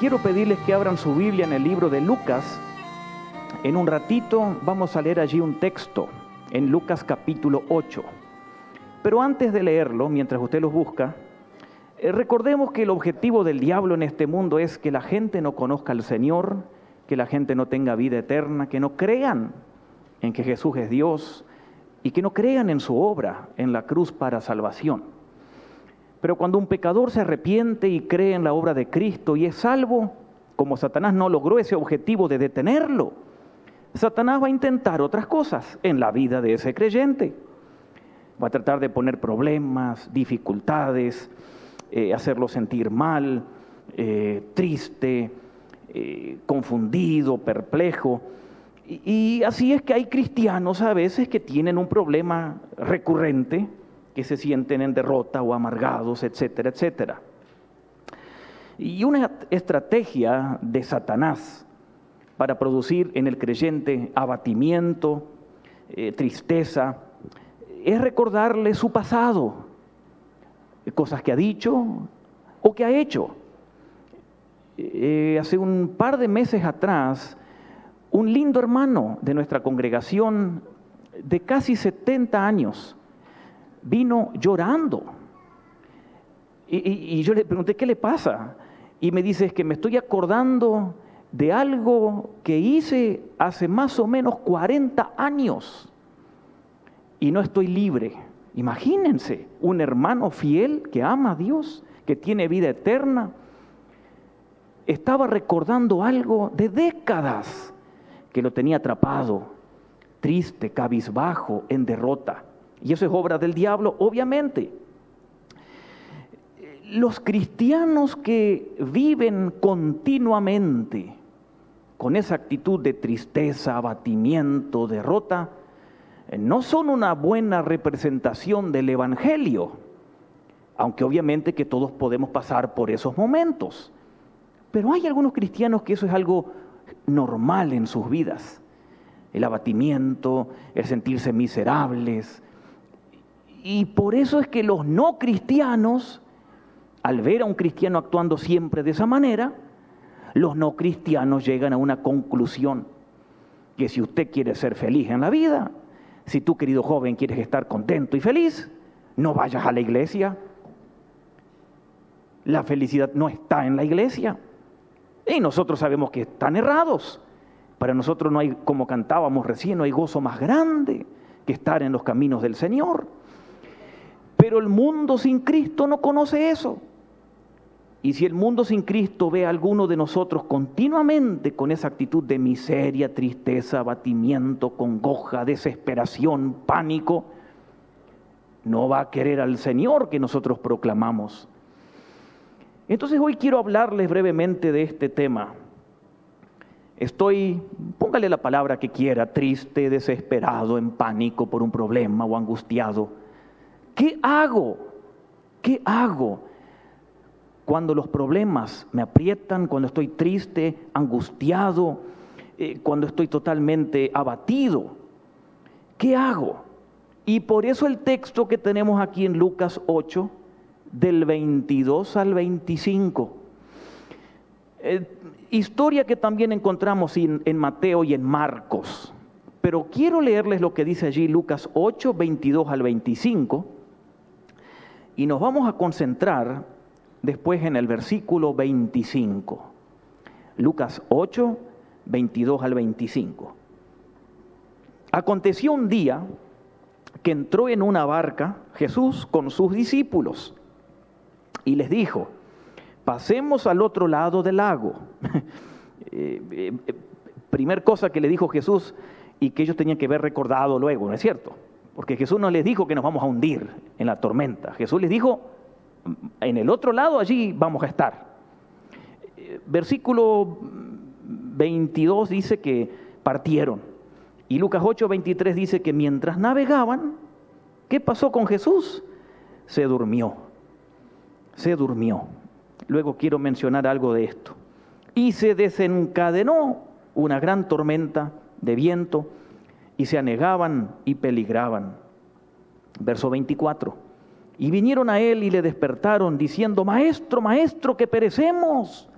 quiero pedirles que abran su Biblia en el libro de Lucas. En un ratito vamos a leer allí un texto en Lucas capítulo 8. Pero antes de leerlo, mientras usted los busca, eh, recordemos que el objetivo del diablo en este mundo es que la gente no conozca al Señor, que la gente no tenga vida eterna, que no crean en que Jesús es Dios y que no crean en su obra en la cruz para salvación. Pero cuando un pecador se arrepiente y cree en la obra de Cristo y es salvo, como Satanás no logró ese objetivo de detenerlo, Satanás va a intentar otras cosas en la vida de ese creyente. Va a tratar de poner problemas, dificultades, eh, hacerlo sentir mal, eh, triste, eh, confundido, perplejo. y así es que hay cristianos a veces que tienen un problema recurrente que se sienten en derrota o amargados, etcétera, etcétera. Y una estrategia de Satanás para producir en el creyente abatimiento, eh, tristeza, es recordarle su pasado, cosas que ha dicho o que ha hecho. Eh, hace un par de meses atrás, un lindo hermano de nuestra congregación de casi 70 años, vino llorando. Y, yo le pregunté, ¿qué le pasa? Y me dice, es que me estoy acordando de algo que hice hace más o menos 40 años y no estoy libre. Imagínense, un hermano fiel que ama a Dios, que tiene vida eterna, estaba recordando algo de décadas que lo tenía atrapado, triste, cabizbajo, en derrota. Y eso es obra del diablo, obviamente. Los cristianos que viven continuamente con esa actitud de tristeza, abatimiento, derrota, no son una buena representación del Evangelio, aunque obviamente que todos podemos pasar por esos momentos. Pero hay algunos cristianos que eso es algo normal en sus vidas. El abatimiento, el sentirse miserables, y por eso es que los no cristianos, al ver a un cristiano actuando siempre de esa manera, los no cristianos llegan a una conclusión, que si usted quiere ser feliz en la vida, si tú querido joven quieres estar contento y feliz, no vayas a la iglesia. La felicidad no está en la iglesia. Y nosotros sabemos que están errados. Para nosotros no hay, como cantábamos recién, no hay gozo más grande que estar en los caminos del Señor. Pero el mundo sin Cristo no conoce eso. Y si el mundo sin Cristo ve a alguno de nosotros continuamente con esa actitud de miseria, tristeza, abatimiento, congoja, desesperación, pánico, no va a querer al Señor que nosotros proclamamos. Entonces hoy quiero hablarles brevemente de este tema. Estoy, póngale la palabra que quiera, triste, desesperado, en pánico por un problema o angustiado. ¿Qué hago? ¿Qué hago? Cuando los problemas me aprietan, cuando estoy triste, angustiado, eh, cuando estoy totalmente abatido. ¿Qué hago? Y por eso el texto que tenemos aquí en Lucas 8, del 22 al 25. Eh, historia que también encontramos en Mateo y en Marcos. Pero quiero leerles lo que dice allí Lucas 8, 22 al 25 y nos vamos a concentrar después en el versículo 25. Lucas 8, 22 al 25. Aconteció un día que entró en una barca Jesús con sus discípulos y les dijo, pasemos al otro lado del lago. Eh, eh, eh, primer cosa que le dijo Jesús y que ellos tenían que ver recordado luego, ¿no es cierto? Porque Jesús no les dijo que nos vamos a hundir en la tormenta. Jesús les dijo, en el otro lado allí vamos a estar. Versículo 22 dice que partieron. Y Lucas 8, 23 dice que mientras navegaban, ¿qué pasó con Jesús? Se durmió. Se durmió. Luego quiero mencionar algo de esto. Y se desencadenó una gran tormenta de viento y se anegaban y peligraban. Verso 24. Y vinieron a él y le despertaron diciendo, Maestro, Maestro, que perecemos.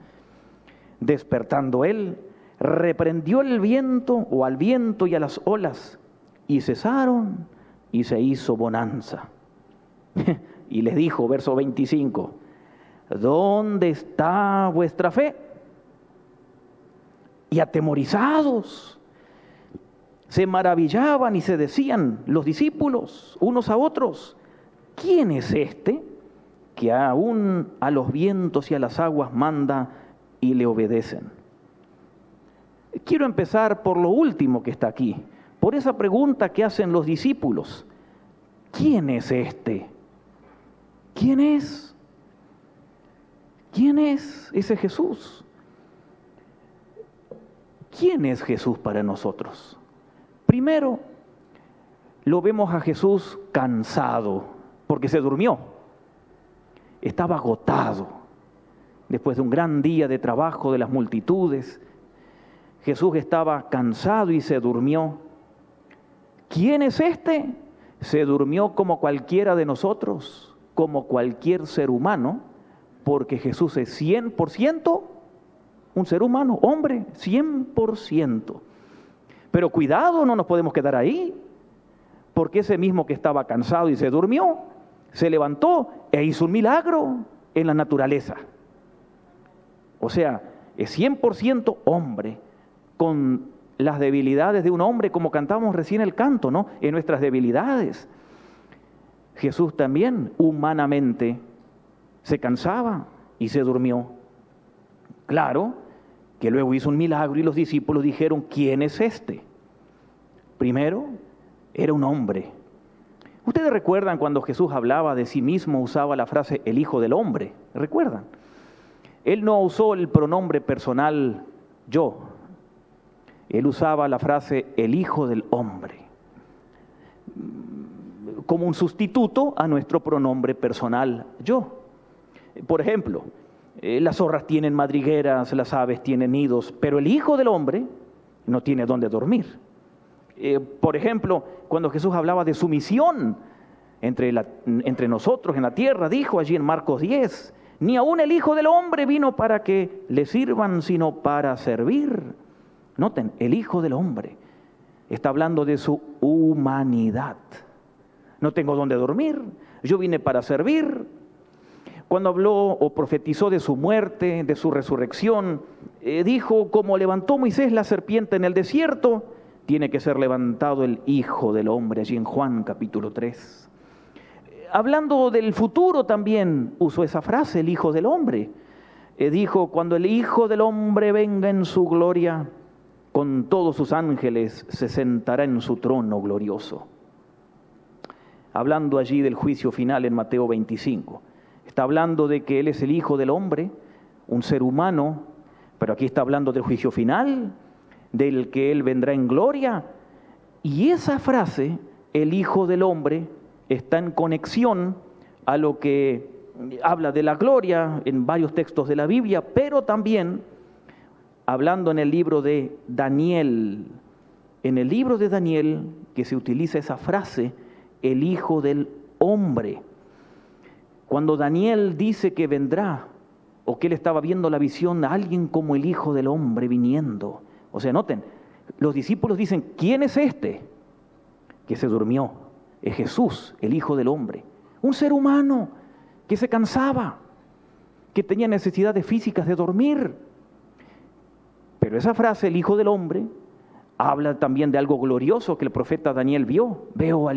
Despertando él, reprendió el viento o al viento y a las olas, y cesaron y se hizo bonanza. y les dijo, verso 25, ¿dónde está vuestra fe? Y atemorizados, se maravillaban y se decían los discípulos unos a otros, ¿quién es este que aún a los vientos y a las aguas manda y le obedecen? Quiero empezar por lo último que está aquí, por esa pregunta que hacen los discípulos. ¿Quién es este? ¿Quién es? ¿Quién es ese Jesús? ¿Quién es Jesús para nosotros? Primero, lo vemos a Jesús cansado, porque se durmió. Estaba agotado después de un gran día de trabajo de las multitudes Jesús estaba cansado y se durmió. ¿Quién es este? Se durmió como cualquiera de nosotros, como cualquier ser humano, porque Jesús es 100% un ser humano, hombre, 100%. Pero cuidado, no nos podemos quedar ahí, porque ese mismo que estaba cansado y se durmió, se levantó e hizo un milagro en la naturaleza. O sea, es 100% hombre, con las debilidades de un hombre, como cantamos recién el canto, ¿no? En nuestras debilidades. Jesús también humanamente se cansaba y se durmió. Claro que luego hizo un milagro y los discípulos dijeron, ¿quién es este? Primero, era un hombre. Ustedes recuerdan cuando Jesús hablaba de sí mismo, usaba la frase el Hijo del Hombre. ¿Recuerdan? Él no usó el pronombre personal yo, él usaba la frase el Hijo del Hombre como un sustituto a nuestro pronombre personal yo. Por ejemplo, eh, las zorras tienen madrigueras, las aves tienen nidos, pero el Hijo del Hombre no tiene dónde dormir. Eh, por ejemplo, cuando Jesús hablaba de su misión entre, entre nosotros en la tierra, dijo allí en Marcos 10, ni aún el Hijo del Hombre vino para que le sirvan, sino para servir Noten, el Hijo del Hombre está hablando de su humanidad. No tengo dónde dormir, yo vine para servir. Cuando habló o profetizó de su muerte, de su resurrección, eh, dijo, como levantó Moisés la serpiente en el desierto, tiene que ser levantado el Hijo del Hombre, allí en Juan capítulo 3. Hablando del futuro también usó esa frase, el Hijo del Hombre. Eh, dijo, cuando el Hijo del Hombre venga en su gloria, con todos sus ángeles se sentará en su trono glorioso. Hablando allí del juicio final en Mateo 25. Está hablando de que Él es el Hijo del Hombre, un ser humano, pero aquí está hablando del juicio final, del que Él vendrá en gloria. Y esa frase, el Hijo del Hombre, está en conexión a lo que habla de la gloria en varios textos de la Biblia, pero también hablando en el libro de Daniel, en el libro de Daniel que se utiliza esa frase, el Hijo del Hombre. Cuando Daniel dice que vendrá, o que él estaba viendo la visión de alguien como el Hijo del Hombre viniendo. O sea, noten, los discípulos dicen, ¿quién es este? Que se durmió. Es Jesús, el Hijo del Hombre. Un ser humano que se cansaba, que tenía necesidades físicas de dormir pero esa frase, el Hijo del Hombre, habla también de algo glorioso que el profeta Daniel vio. Veo a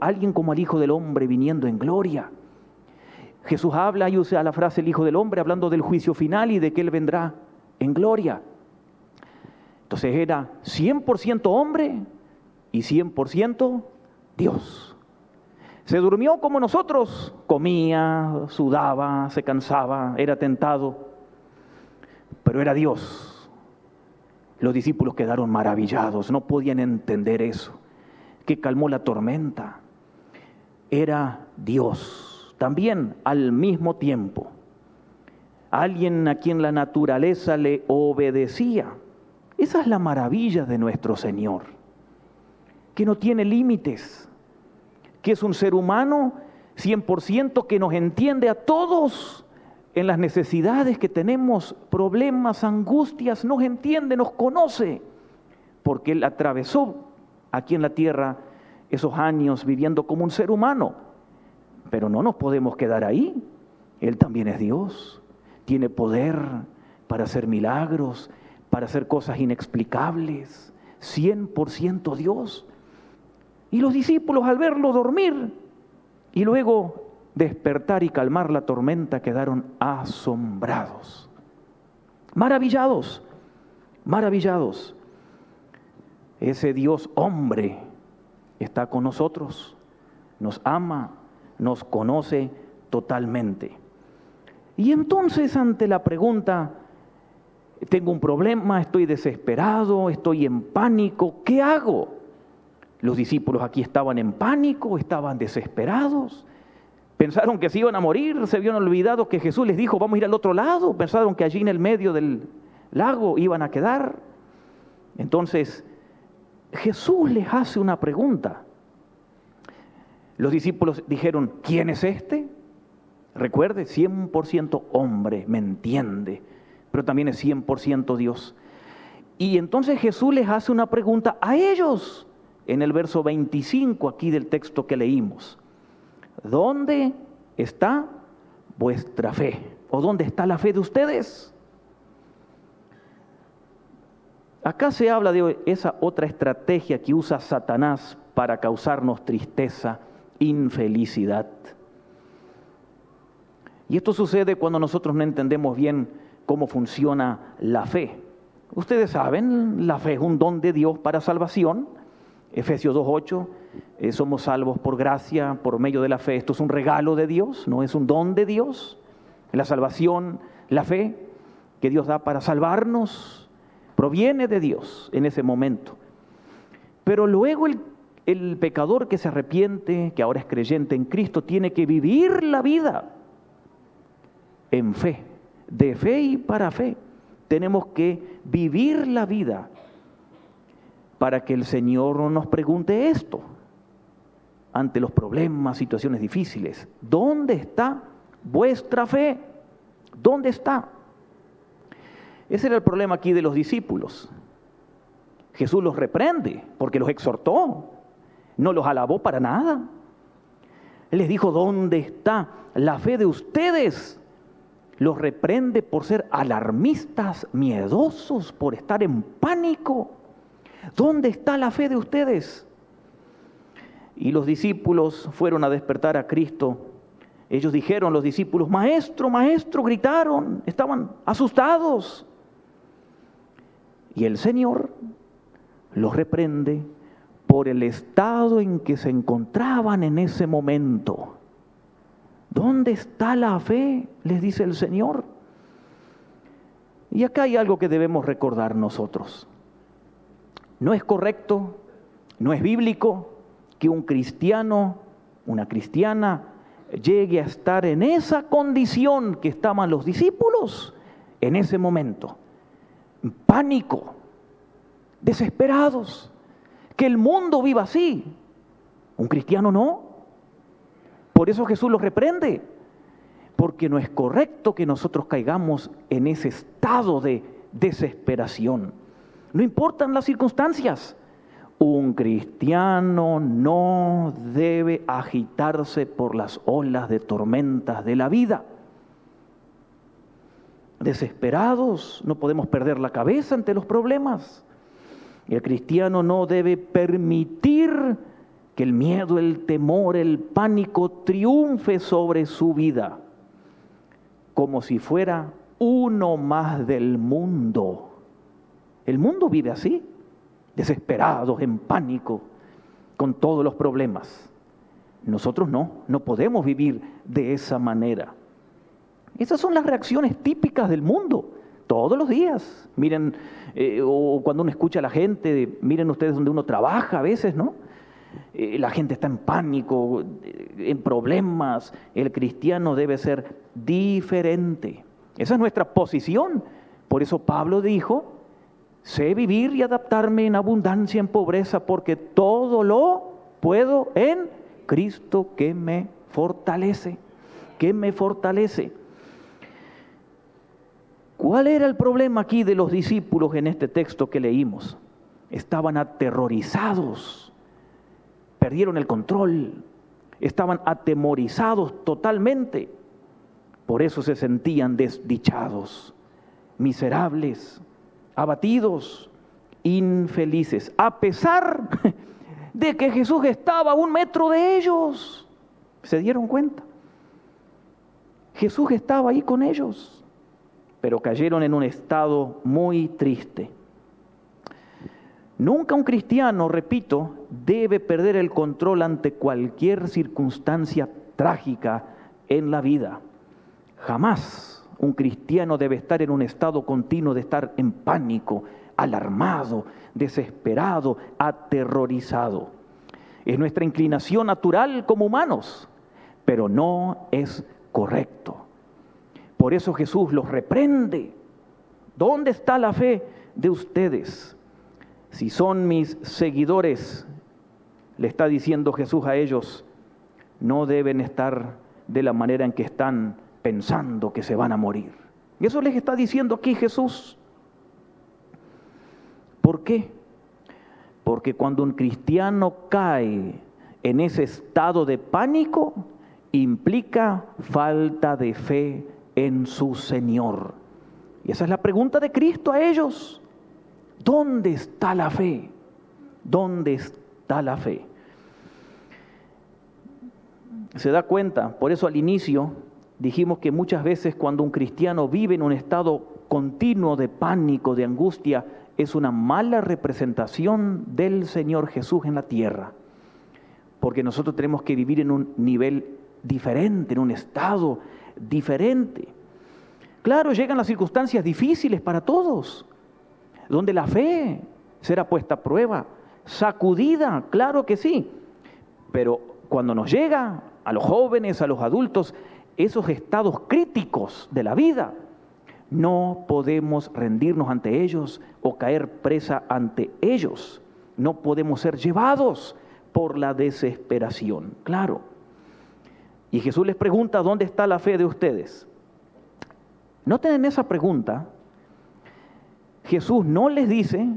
alguien como el Hijo del Hombre viniendo en gloria. Jesús habla y usa la frase el Hijo del Hombre hablando del juicio final y de que Él vendrá en gloria. Entonces era 100% hombre y 100% Dios. Se durmió como nosotros, comía, sudaba, se cansaba, era tentado, pero era Dios los discípulos quedaron maravillados, no podían entender eso, que calmó la tormenta. Era Dios, también al mismo tiempo. Alguien a quien la naturaleza le obedecía. Esa es la maravilla de nuestro Señor, que no tiene límites, que es un ser humano 100% que nos entiende a todos en las necesidades que tenemos, problemas, angustias, nos entiende, nos conoce, porque Él atravesó aquí en la tierra esos años viviendo como un ser humano. Pero no nos podemos quedar ahí. Él también es Dios, tiene poder para hacer milagros, para hacer cosas inexplicables, 100% Dios. Y los discípulos al verlo dormir y luego despertar y calmar la tormenta quedaron asombrados, maravillados, maravillados. Ese Dios hombre está con nosotros, nos ama, nos conoce totalmente. Y entonces ante la pregunta, tengo un problema, estoy desesperado, estoy en pánico, ¿qué hago? Los discípulos aquí estaban en pánico, estaban desesperados, pensaron que se iban a morir, se habían olvidado que Jesús les dijo, vamos a ir al otro lado, pensaron que allí en el medio del lago iban a quedar. Entonces Jesús les hace una pregunta. Los discípulos dijeron, ¿quién es este? Recuerde, 100% hombre, me entiende, pero también es 100% Dios. Y entonces Jesús les hace una pregunta a ellos en el verso 25 aquí del texto que leímos. ¿Dónde está vuestra fe? ¿O dónde está la fe de ustedes? Acá se habla de esa otra estrategia que usa Satanás para causarnos tristeza, infelicidad. Y esto sucede cuando nosotros no entendemos bien cómo funciona la fe. Ustedes saben, la fe es un don de Dios para salvación. Efesios 2.8, eh, somos salvos por gracia, por medio de la fe. Esto es un regalo de Dios, no es un don de Dios. La salvación, la fe que Dios da para salvarnos, proviene de Dios en ese momento. Pero luego el, pecador que se arrepiente, que ahora es creyente en Cristo, tiene que vivir la vida en fe, de fe y para fe. Tenemos que vivir la vida para que el Señor nos pregunte esto ante los problemas, situaciones difíciles. ¿Dónde está vuestra fe? ¿Dónde está? Ese era el problema aquí de los discípulos. Jesús los reprende porque los exhortó, no los alabó para nada. Él les dijo, ¿dónde está la fe de ustedes? Los reprende por ser alarmistas, miedosos, por estar en pánico. ¿Dónde está la fe de ustedes? Y los discípulos fueron a despertar a Cristo. Ellos dijeron, los discípulos, maestro, maestro, gritaron, estaban asustados. Y el Señor los reprende por el estado en que se encontraban en ese momento. ¿Dónde está la fe? Les dice el Señor. Y acá hay algo que debemos recordar nosotros. No es correcto, no es bíblico que un cristiano, una cristiana, llegue a estar en esa condición que estaban los discípulos en ese momento pánico, desesperados, que el mundo viva así. Un cristiano no. Por eso Jesús los reprende, porque no es correcto que nosotros caigamos en ese estado de desesperación. No importan las circunstancias. Un cristiano no debe agitarse por las olas de tormentas de la vida desesperados, no podemos perder la cabeza ante los problemas. El cristiano no debe permitir que el miedo, el temor, el pánico triunfe sobre su vida, como si fuera uno más del mundo. El mundo vive así, desesperados, en pánico, con todos los problemas. Nosotros no, no podemos vivir de esa manera. Esas son las reacciones típicas del mundo, todos los días. Miren, eh, o cuando uno escucha a la gente, miren ustedes donde uno trabaja a veces, ¿no? Eh, la gente está en pánico, eh, en problemas. El cristiano debe ser diferente. Esa es nuestra posición. Por eso Pablo dijo, sé vivir y adaptarme en abundancia, en pobreza, porque todo lo puedo en Cristo que me fortalece, que me fortalece. ¿Cuál era el problema aquí de los discípulos en este texto que leímos? Estaban aterrorizados, perdieron el control, estaban atemorizados totalmente. Por eso se sentían desdichados, miserables, abatidos, infelices, a pesar de que Jesús estaba a un metro de ellos. ¿Se dieron cuenta? Jesús estaba ahí con ellos pero cayeron en un estado muy triste. Nunca un cristiano, repito, debe perder el control ante cualquier circunstancia trágica en la vida. Jamás un cristiano debe estar en un estado continuo de estar en pánico, alarmado, desesperado, aterrorizado. Es nuestra inclinación natural como humanos, pero no es correcto. Por eso Jesús los reprende. ¿Dónde está la fe de ustedes? Si son mis seguidores, le está diciendo Jesús a ellos, no deben estar de la manera en que están pensando que se van a morir. Y eso les está diciendo aquí Jesús. ¿Por qué? Porque cuando un cristiano cae en ese estado de pánico, implica falta de fe en su Señor. Y esa es la pregunta de Cristo a ellos. ¿Dónde está la fe? ¿Dónde está la fe? Se da cuenta, por eso al inicio dijimos que muchas veces cuando un cristiano vive en un estado continuo de pánico, de angustia, es una mala representación del Señor Jesús en la tierra. Porque nosotros tenemos que vivir en un nivel diferente, en un estado diferente. Claro, llegan las circunstancias difíciles para todos, donde la fe será puesta a prueba, sacudida, claro que sí. Pero cuando nos llega a los jóvenes, a los adultos, esos estados críticos de la vida, no podemos rendirnos ante ellos o caer presa ante ellos. No podemos ser llevados por la desesperación, claro. Y Jesús les pregunta, ¿dónde está la fe de ustedes? Noten en esa pregunta, Jesús no les dice,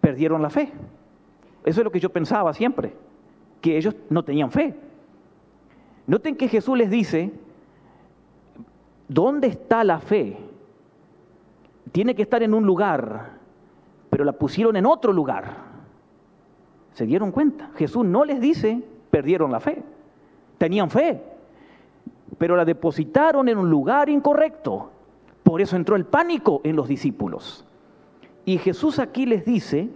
perdieron la fe. Eso es lo que yo pensaba siempre, que ellos no tenían fe. Noten que Jesús les dice, ¿dónde está la fe? Tiene que estar en un lugar, pero la pusieron en otro lugar. ¿Se dieron cuenta? Jesús no les dice, perdieron la fe. Tenían fe, pero la depositaron en un lugar incorrecto. Por eso entró el pánico en los discípulos. Y Jesús aquí les dice,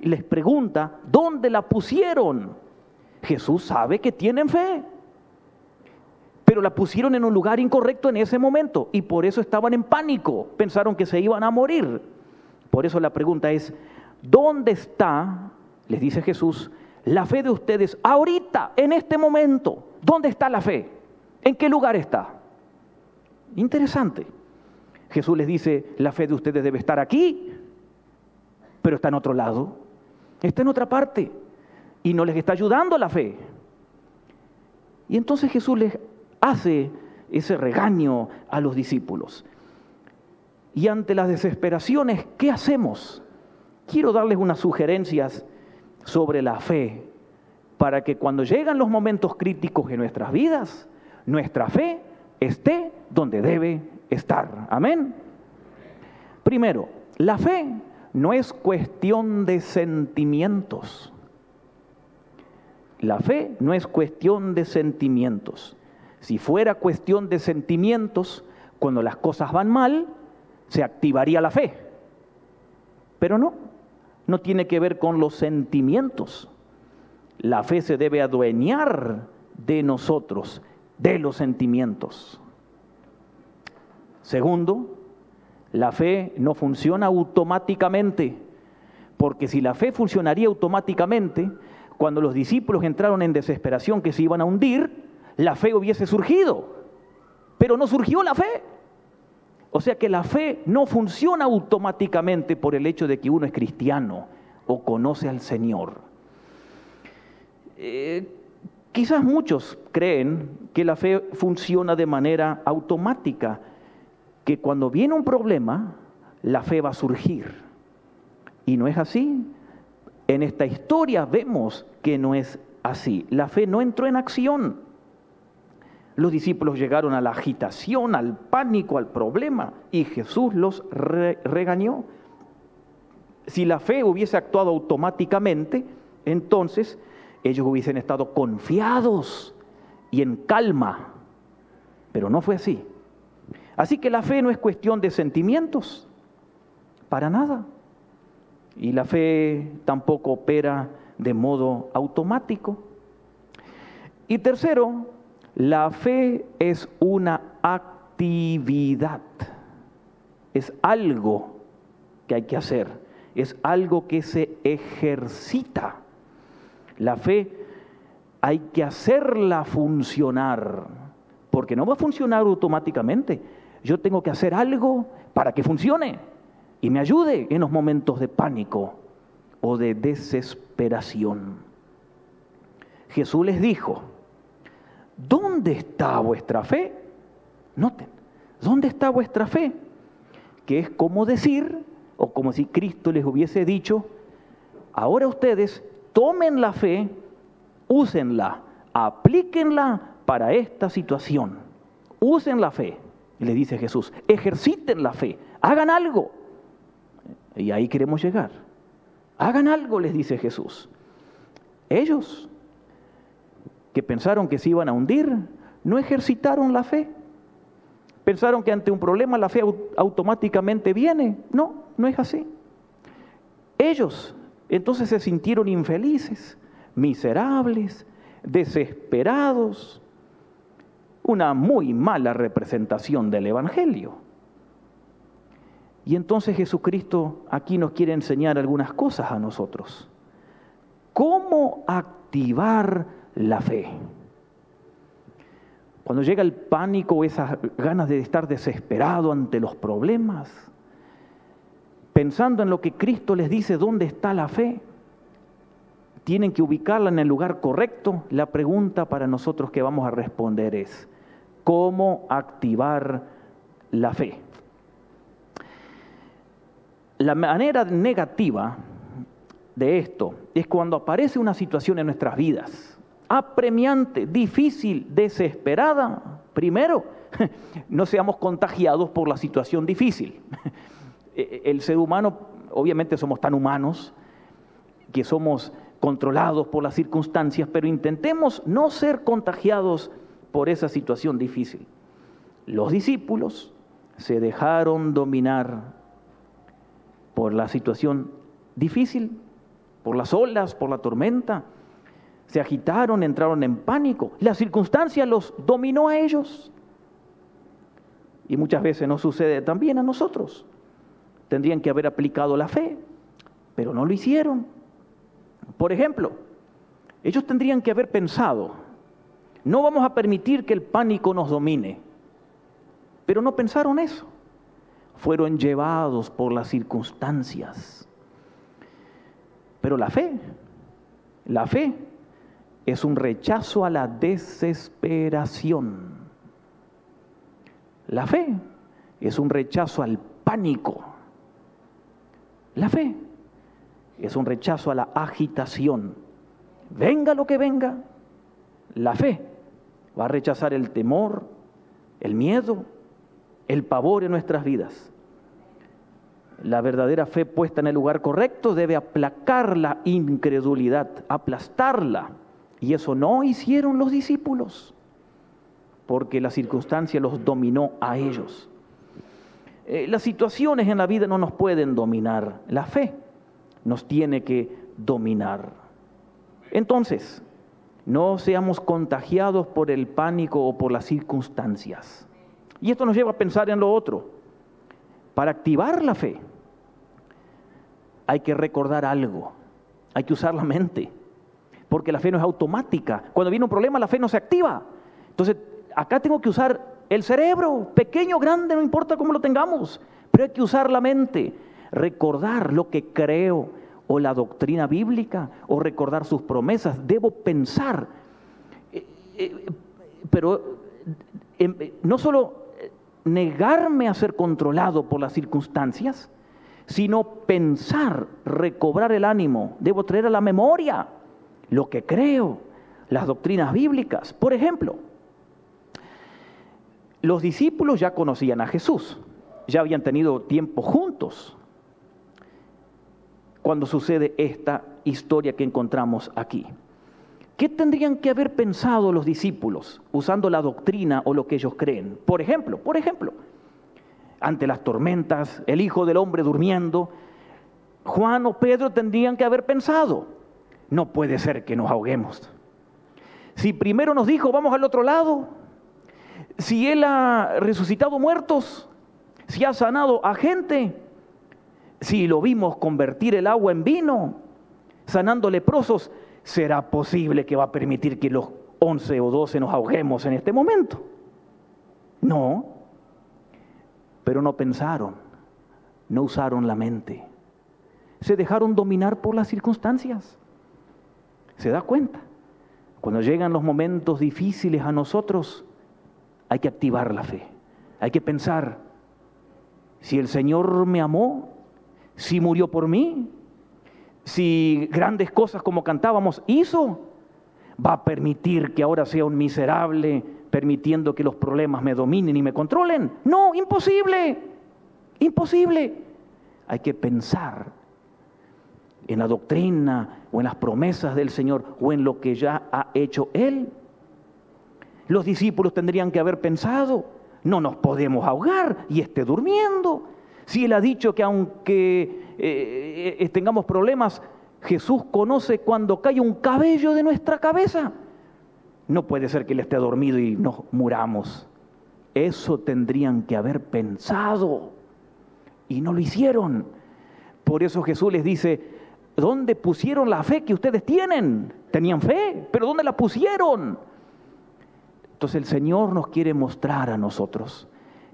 les pregunta, ¿dónde la pusieron? Jesús sabe que tienen fe, pero la pusieron en un lugar incorrecto en ese momento y por eso estaban en pánico, pensaron que se iban a morir. Por eso la pregunta es, ¿dónde está, les dice Jesús, la fe de ustedes ahorita, en este momento. ¿Dónde está la fe? ¿En qué lugar está? Interesante. Jesús les dice, la fe de ustedes debe estar aquí, pero está en otro lado. Está en otra parte. Y no les está ayudando la fe. Y entonces Jesús les hace ese regaño a los discípulos. Y ante las desesperaciones, ¿qué hacemos? Quiero darles unas sugerencias sobre la fe, para que cuando llegan los momentos críticos en nuestras vidas, nuestra fe esté donde debe estar. Amén. Primero, la fe no es cuestión de sentimientos. La fe no es cuestión de sentimientos. Si fuera cuestión de sentimientos, cuando las cosas van mal, se activaría la fe. Pero no, no tiene que ver con los sentimientos. La fe se debe adueñar de nosotros, de los sentimientos. Segundo, la fe no funciona automáticamente, porque si la fe funcionaría automáticamente, cuando los discípulos entraron en desesperación que se iban a hundir, la fe hubiese surgido, pero no surgió la fe. O sea que la fe no funciona automáticamente por el hecho de que uno es cristiano o conoce al Señor. Eh, quizás muchos creen que la fe funciona de manera automática, que cuando viene un problema, la fe va a surgir. Y no es así. En esta historia vemos que no es así. La fe no entró en acción. Los discípulos llegaron a la agitación, al pánico, al problema, y Jesús los regañó. Si la fe hubiese actuado automáticamente, entonces ellos hubiesen estado confiados y en calma, pero no fue así. Así que la fe no es cuestión de sentimientos, para nada. Y la fe tampoco opera de modo automático. Y tercero, la fe es una actividad, es algo que hay que hacer, es algo que se ejercita. La fe hay que hacerla funcionar, porque no va a funcionar automáticamente. Yo tengo que hacer algo para que funcione y me ayude en los momentos de pánico o de desesperación. Jesús les dijo, ¿dónde está vuestra fe? Noten, ¿dónde está vuestra fe? Que es como decir, o como si Cristo les hubiese dicho, ahora ustedes tomen la fe, úsenla, aplíquenla para esta situación. Usen la fe, le dice Jesús, ejerciten la fe, hagan algo. Y ahí queremos llegar. Hagan algo, les dice Jesús. Ellos, que pensaron que se iban a hundir, no ejercitaron la fe. Pensaron que ante un problema la fe automáticamente viene. No, no es así. Ellos entonces se sintieron infelices, miserables, desesperados. Una muy mala representación del Evangelio. Y entonces Jesucristo aquí nos quiere enseñar algunas cosas a nosotros. ¿Cómo activar la fe? Cuando llega el pánico o esas ganas de estar desesperado ante los problemas, pensando en lo que Cristo les dice, ¿dónde está la fe? Tienen que ubicarla en el lugar correcto. La pregunta para nosotros que vamos a responder es, ¿cómo activar la fe? La manera negativa de esto es cuando aparece una situación en nuestras vidas, apremiante, difícil, desesperada. Primero, no seamos contagiados por la situación difícil. E, e, el ser humano, obviamente somos tan humanos que somos controlados por las circunstancias, pero intentemos no ser contagiados por esa situación difícil. Los discípulos se dejaron dominar por la situación difícil, por las olas, por la tormenta. Se agitaron, entraron en pánico. La circunstancia los dominó a ellos. Y muchas veces nos sucede también a nosotros. Tendrían que haber aplicado la fe, pero no lo hicieron. Por ejemplo, ellos tendrían que haber pensado, no vamos a permitir que el pánico nos domine, pero no pensaron eso fueron llevados por las circunstancias. Pero la fe, la fe es un rechazo a la desesperación. La fe es un rechazo al pánico. La fe es un rechazo a la agitación. Venga lo que venga, la fe va a rechazar el temor, el miedo, el pavor en nuestras vidas. La verdadera fe puesta en el lugar correcto debe aplacar la incredulidad, aplastarla. Y eso no hicieron los discípulos, porque la circunstancia los dominó a ellos. Eh, las situaciones en la vida no nos pueden dominar, la fe nos tiene que dominar. Entonces, no seamos contagiados por el pánico o por las circunstancias. Y esto nos lleva a pensar en lo otro. Para activar la fe hay que recordar algo, hay que usar la mente, porque la fe no es automática. Cuando viene un problema la fe no se activa. Entonces, acá tengo que usar el cerebro, pequeño, grande, no importa cómo lo tengamos, pero hay que usar la mente, recordar lo que creo o la doctrina bíblica o recordar sus promesas. Debo pensar, eh, eh, pero eh, no solo negarme a ser controlado por las circunstancias, sino pensar, recobrar el ánimo. Debo traer a la memoria lo que creo, las doctrinas bíblicas. Por ejemplo, los discípulos ya conocían a Jesús, ya habían tenido tiempo juntos cuando sucede esta historia que encontramos aquí. ¿Qué tendrían que haber pensado los discípulos usando la doctrina o lo que ellos creen? Por ejemplo, por ejemplo, ante las tormentas, el Hijo del Hombre durmiendo, Juan o Pedro tendrían que haber pensado, no puede ser que nos ahoguemos. Si primero nos dijo, vamos al otro lado, si Él ha resucitado muertos, si ha sanado a gente, si lo vimos convertir el agua en vino, sanando leprosos, ¿será posible que va a permitir que los once o doce nos ahoguemos en este momento? No, pero no pensaron, no usaron la mente, se dejaron dominar por las circunstancias. ¿Se da cuenta? Cuando llegan los momentos difíciles a nosotros, hay que activar la fe, hay que pensar, si el Señor me amó, si murió por mí, si grandes cosas como cantábamos hizo, va a permitir que ahora sea un miserable, permitiendo que los problemas me dominen y me controlen. No, imposible, imposible. Hay que pensar en la doctrina o en las promesas del Señor o en lo que ya ha hecho Él. Los discípulos tendrían que haber pensado, no nos podemos ahogar y esté durmiendo. Si Él ha dicho que aunque eh, eh, tengamos problemas, Jesús conoce cuando cae un cabello de nuestra cabeza. No puede ser que Él esté dormido y nos muramos. Eso tendrían que haber pensado y no lo hicieron. Por eso Jesús les dice, ¿dónde pusieron la fe que ustedes tienen? Tenían fe, pero ¿dónde la pusieron? Entonces el Señor nos quiere mostrar a nosotros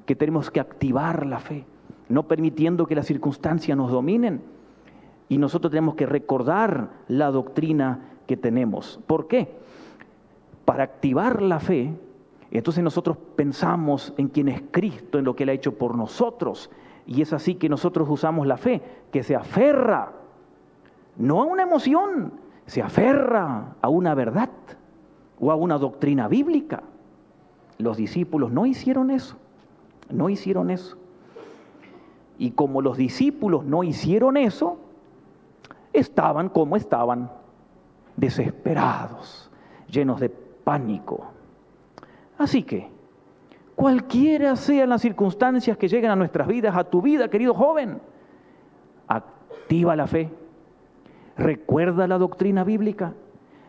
que tenemos que activar la fe no permitiendo que las circunstancias nos dominen. Y nosotros tenemos que recordar la doctrina que tenemos. ¿Por qué? Para activar la fe, entonces nosotros pensamos en quién es Cristo, en lo que Él ha hecho por nosotros. Y es así que nosotros usamos la fe, que se aferra, no a una emoción, se aferra a una verdad o a una doctrina bíblica. Los discípulos no hicieron eso, no hicieron eso. Y como los discípulos no hicieron eso, estaban como estaban, desesperados, llenos de pánico. Así que, cualquiera sean las circunstancias que lleguen a nuestras vidas, a tu vida, querido joven, activa la fe, recuerda la doctrina bíblica,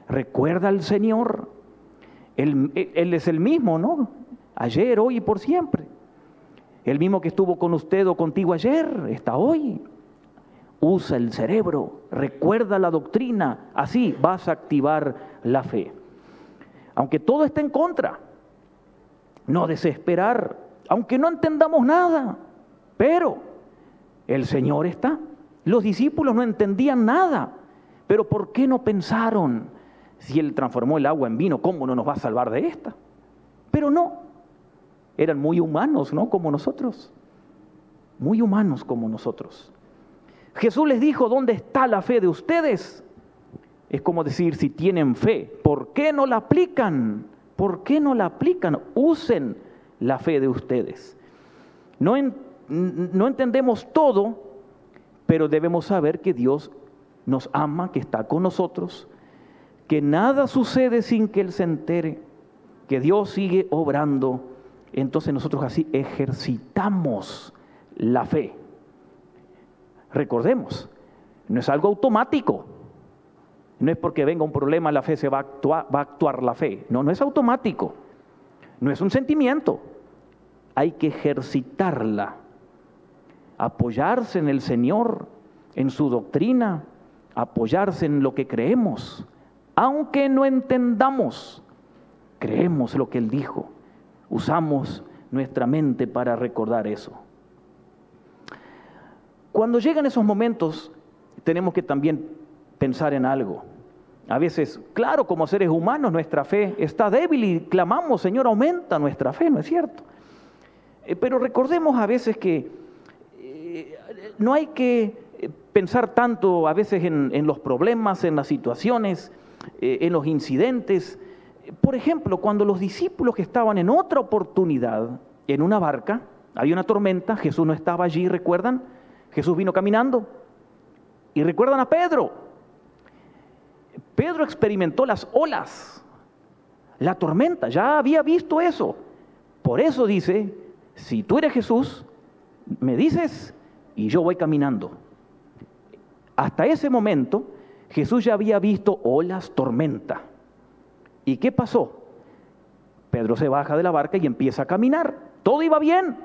recuerda al Señor. Él, es el mismo, ¿no? Ayer, hoy y por siempre. El mismo que estuvo con usted o contigo ayer está hoy. Usa el cerebro, recuerda la doctrina, así vas a activar la fe. Aunque todo esté en contra, no desesperar, aunque no entendamos nada, pero el Señor está. Los discípulos no entendían nada, pero ¿por qué no pensaron? Si Él transformó el agua en vino, ¿cómo no nos va a salvar de esta? Pero no, eran muy humanos, ¿no? Como nosotros. Muy humanos como nosotros. Jesús les dijo, ¿dónde está la fe de ustedes? Es como decir, si tienen fe, ¿por qué no la aplican? ¿Por qué no la aplican? Usen la fe de ustedes. No, no entendemos todo, pero debemos saber que Dios nos ama, que está con nosotros, que nada sucede sin que Él se entere, que Dios sigue obrando entonces nosotros así ejercitamos la fe. Recordemos, no es algo automático. No es porque venga un problema la fe se va a actuar, va actuar la fe. No, no es automático. No es un sentimiento. Hay que ejercitarla. Apoyarse en el Señor, en su doctrina, apoyarse en lo que creemos. Aunque no entendamos, creemos lo que Él dijo usamos nuestra mente para recordar eso. Cuando llegan esos momentos, tenemos que también pensar en algo. A veces, claro, como seres humanos nuestra fe está débil y clamamos, Señor, aumenta nuestra fe, ¿no es cierto? Eh, pero recordemos a veces que no hay que pensar tanto a veces en, los problemas, en las situaciones, en los incidentes. Por ejemplo, cuando los discípulos que estaban en otra oportunidad, en una barca, había una tormenta, Jesús no estaba allí, ¿recuerdan? Jesús vino caminando. Y recuerdan a Pedro. Pedro experimentó las olas, la tormenta, ya había visto eso. Por eso dice, si tú eres Jesús, me dices y yo voy caminando. Hasta ese momento Jesús ya había visto olas, tormenta. ¿Y qué pasó? Pedro se baja de la barca y empieza a caminar. Todo iba bien.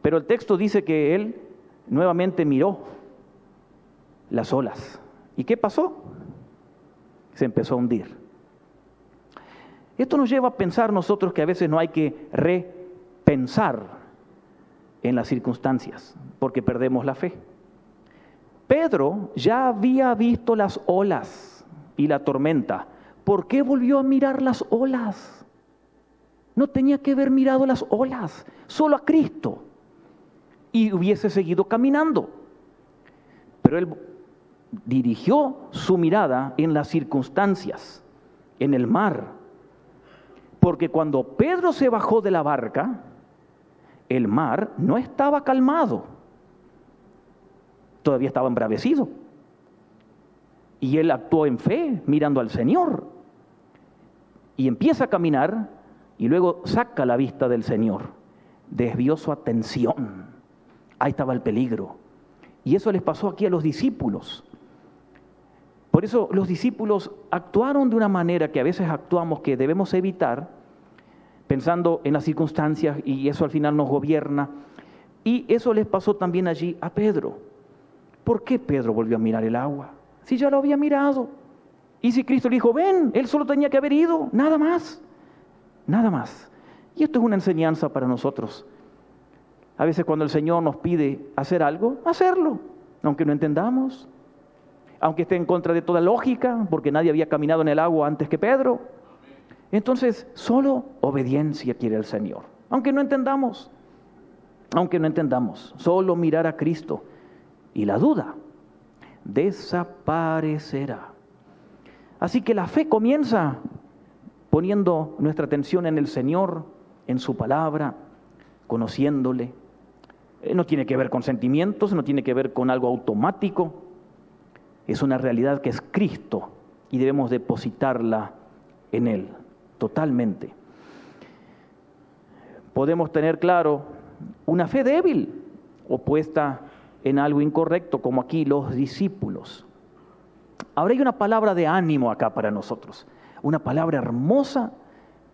Pero el texto dice que él nuevamente miró las olas. ¿Y qué pasó? Se empezó a hundir. Esto nos lleva a pensar nosotros que a veces no hay que repensar en las circunstancias, porque perdemos la fe. Pedro ya había visto las olas y la tormenta. ¿Por qué volvió a mirar las olas? No tenía que haber mirado las olas, solo a Cristo y hubiese seguido caminando. Pero él dirigió su mirada en las circunstancias, en el mar. Porque cuando Pedro se bajó de la barca, el mar no estaba calmado, todavía estaba embravecido. Y él actuó en fe, mirando al Señor. Y empieza a caminar y luego saca la vista del Señor. Desvió su atención ahí estaba el peligro. Y eso les pasó aquí a los discípulos. Por eso los discípulos actuaron de una manera que a veces actuamos que debemos evitar, pensando en las circunstancias y eso al final nos gobierna. Y eso les pasó también allí a Pedro. ¿Por qué Pedro volvió a mirar el agua? Si ya lo había mirado. Y si Cristo le dijo, ven, él solo tenía que haber ido, nada más, nada más. Y esto es una enseñanza para nosotros. A veces cuando el Señor nos pide hacer algo, hacerlo, aunque no entendamos, aunque esté en contra de toda lógica, porque nadie había caminado en el agua antes que Pedro. Entonces, solo obediencia quiere el Señor, aunque no entendamos, aunque no entendamos, solo mirar a Cristo y la duda desaparecerá. Así que la fe comienza poniendo nuestra atención en el Señor, en su palabra, conociéndole, eh, no tiene que ver con sentimientos, no tiene que ver con algo automático. Es una realidad que es Cristo y debemos depositarla en Él totalmente. Podemos tener claro una fe débil opuesta en algo incorrecto, como aquí los discípulos. Ahora hay una palabra de ánimo acá para nosotros, una palabra hermosa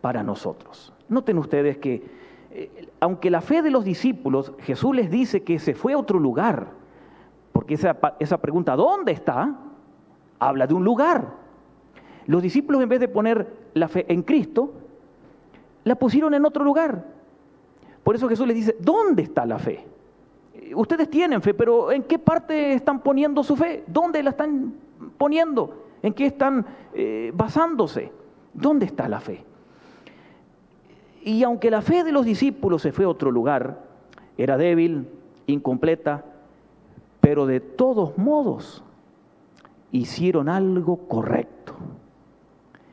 para nosotros. Noten ustedes que eh, aunque la fe de los discípulos, Jesús les dice que se fue a otro lugar, porque esa, esa pregunta, ¿dónde está? Habla de un lugar. Los discípulos en vez de poner la fe en Cristo, la pusieron en otro lugar. Por eso Jesús les dice, ¿dónde está la fe? Ustedes tienen fe, pero ¿en qué parte están poniendo su fe? ¿Dónde la están poniendo? ¿En qué están eh, basándose? ¿Dónde está la fe? Y aunque la fe de los discípulos se fue a otro lugar, era débil, incompleta, pero de todos modos hicieron algo correcto.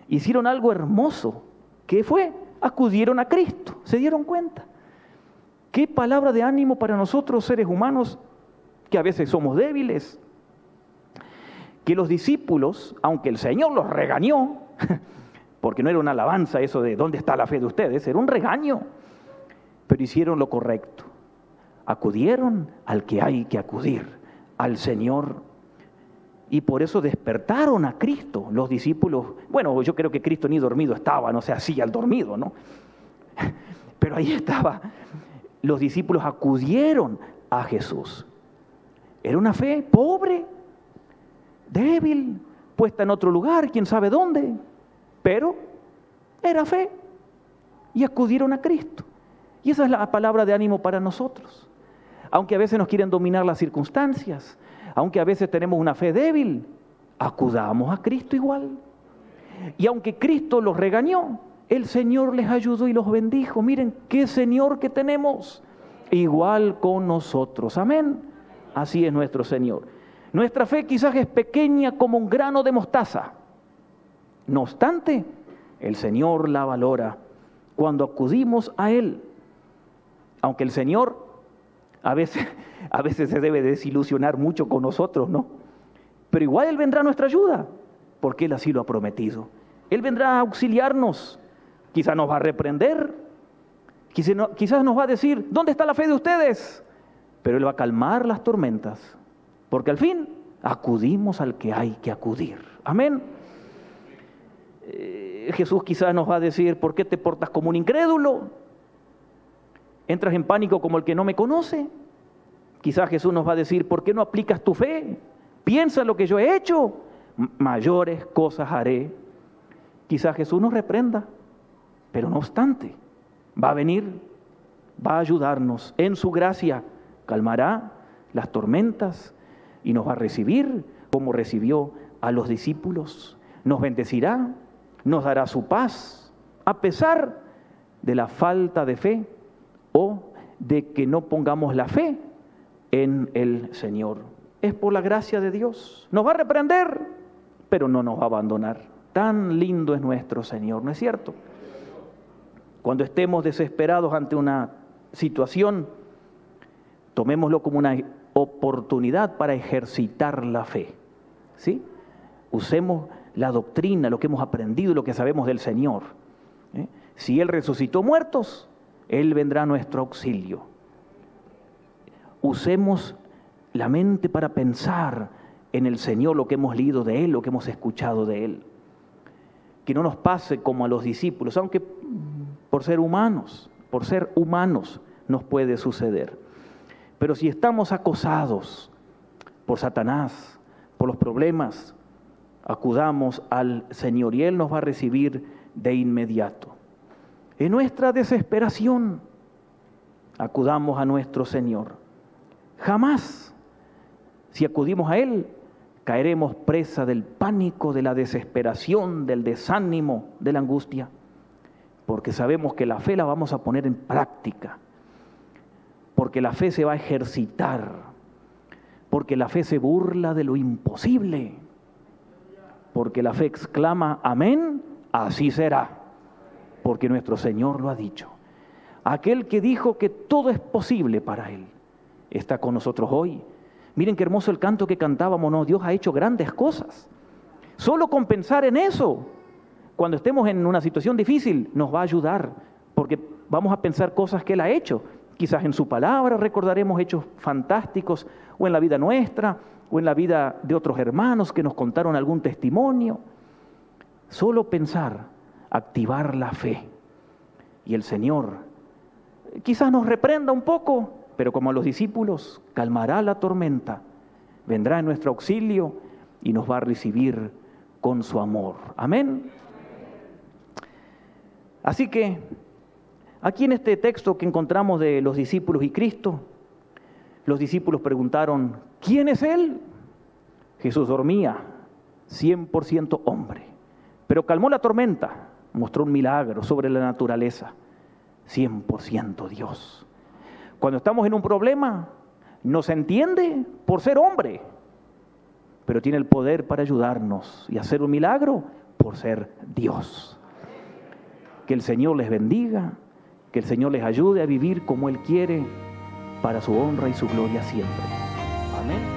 Hicieron algo hermoso. ¿Qué fue? Acudieron a Cristo, se dieron cuenta. Qué palabra de ánimo para nosotros seres humanos que a veces somos débiles. Que los discípulos, aunque el Señor los regañó, porque no era una alabanza eso de dónde está la fe de ustedes, era un regaño. Pero hicieron lo correcto. Acudieron al que hay que acudir, al Señor. Y por eso despertaron a Cristo, los discípulos. Bueno, yo creo que Cristo ni dormido estaba, no sé, así al dormido, ¿no? Pero ahí estaba. Los discípulos acudieron a Jesús. Era una fe pobre, débil, puesta en otro lugar, quién sabe dónde pero era fe y acudieron a Cristo. Y esa es la palabra de ánimo para nosotros. Aunque a veces nos quieren dominar las circunstancias, aunque a veces tenemos una fe débil, acudamos a Cristo igual. Y aunque Cristo los regañó, el Señor les ayudó y los bendijo. Miren qué Señor que tenemos. Igual con nosotros. Amén. Así es nuestro Señor. Nuestra fe quizás es pequeña como un grano de mostaza. No obstante, el Señor la valora cuando acudimos a Él. Aunque el Señor a veces, a veces se debe desilusionar mucho con nosotros, ¿no? Pero igual Él vendrá a nuestra ayuda, porque Él así lo ha prometido. Él vendrá a auxiliarnos, quizás nos va a reprender, quizás nos va a decir, ¿dónde está la fe de ustedes? Pero Él va a calmar las tormentas, porque al fin acudimos al que hay que acudir. Amén. Eh, Jesús quizás nos va a decir, ¿por qué te portas como un incrédulo? ¿Entras en pánico como el que no me conoce? Quizás Jesús nos va a decir, ¿por qué no aplicas tu fe? Piensa en lo que yo he hecho, mayores cosas haré. Quizás Jesús nos reprenda, pero no obstante, va a venir, va a ayudarnos en su gracia, calmará las tormentas y nos va a recibir como recibió a los discípulos, nos bendecirá, nos dará su paz, a pesar de la falta de fe o de que no pongamos la fe en el Señor. Es por la gracia de Dios. Nos va a reprender, pero no nos va a abandonar. Tan lindo es nuestro Señor, ¿no es cierto? Cuando estemos desesperados ante una situación, tomémoslo como una oportunidad para ejercitar la fe. ¿Sí? Usemos la doctrina, lo que hemos aprendido, lo que sabemos del Señor. ¿eh? Si Él resucitó muertos, él vendrá a nuestro auxilio. Usemos la mente para pensar en el Señor lo que hemos leído de Él, lo que hemos escuchado de Él. Que no nos pase como a los discípulos, aunque por ser humanos, por ser humanos nos puede suceder. Pero si estamos acosados por Satanás, por los problemas, acudamos al Señor y Él nos va a recibir de inmediato. En nuestra desesperación, acudamos a nuestro Señor. Jamás, si acudimos a Él, caeremos presa del pánico, de la desesperación, del desánimo, de la angustia, porque sabemos que la fe la vamos a poner en práctica, porque la fe se va a ejercitar, porque la fe se burla de lo imposible, porque la fe exclama, amén, así será porque nuestro Señor lo ha dicho. Aquel que dijo que todo es posible para Él, está con nosotros hoy. Miren qué hermoso el canto que cantábamos, ¿no? Dios ha hecho grandes cosas. Solo con pensar en eso, cuando estemos en una situación difícil, nos va a ayudar, porque vamos a pensar cosas que Él ha hecho. Quizás en su palabra recordaremos hechos fantásticos, o en la vida nuestra, o en la vida de otros hermanos que nos contaron algún testimonio. Solo pensar activar la fe. Y el Señor quizás nos reprenda un poco, pero como a los discípulos, calmará la tormenta, vendrá en nuestro auxilio y nos va a recibir con su amor. Amén. Así que aquí en este texto que encontramos de los discípulos y Cristo, los discípulos preguntaron, ¿quién es Él? Jesús dormía, 100% hombre, pero calmó la tormenta mostró un milagro sobre la naturaleza. 100% Dios. Cuando estamos en un problema, no se entiende por ser hombre, pero tiene el poder para ayudarnos y hacer un milagro por ser Dios. Que el Señor les bendiga, que el Señor les ayude a vivir como Él quiere, para su honra y su gloria siempre. Amén.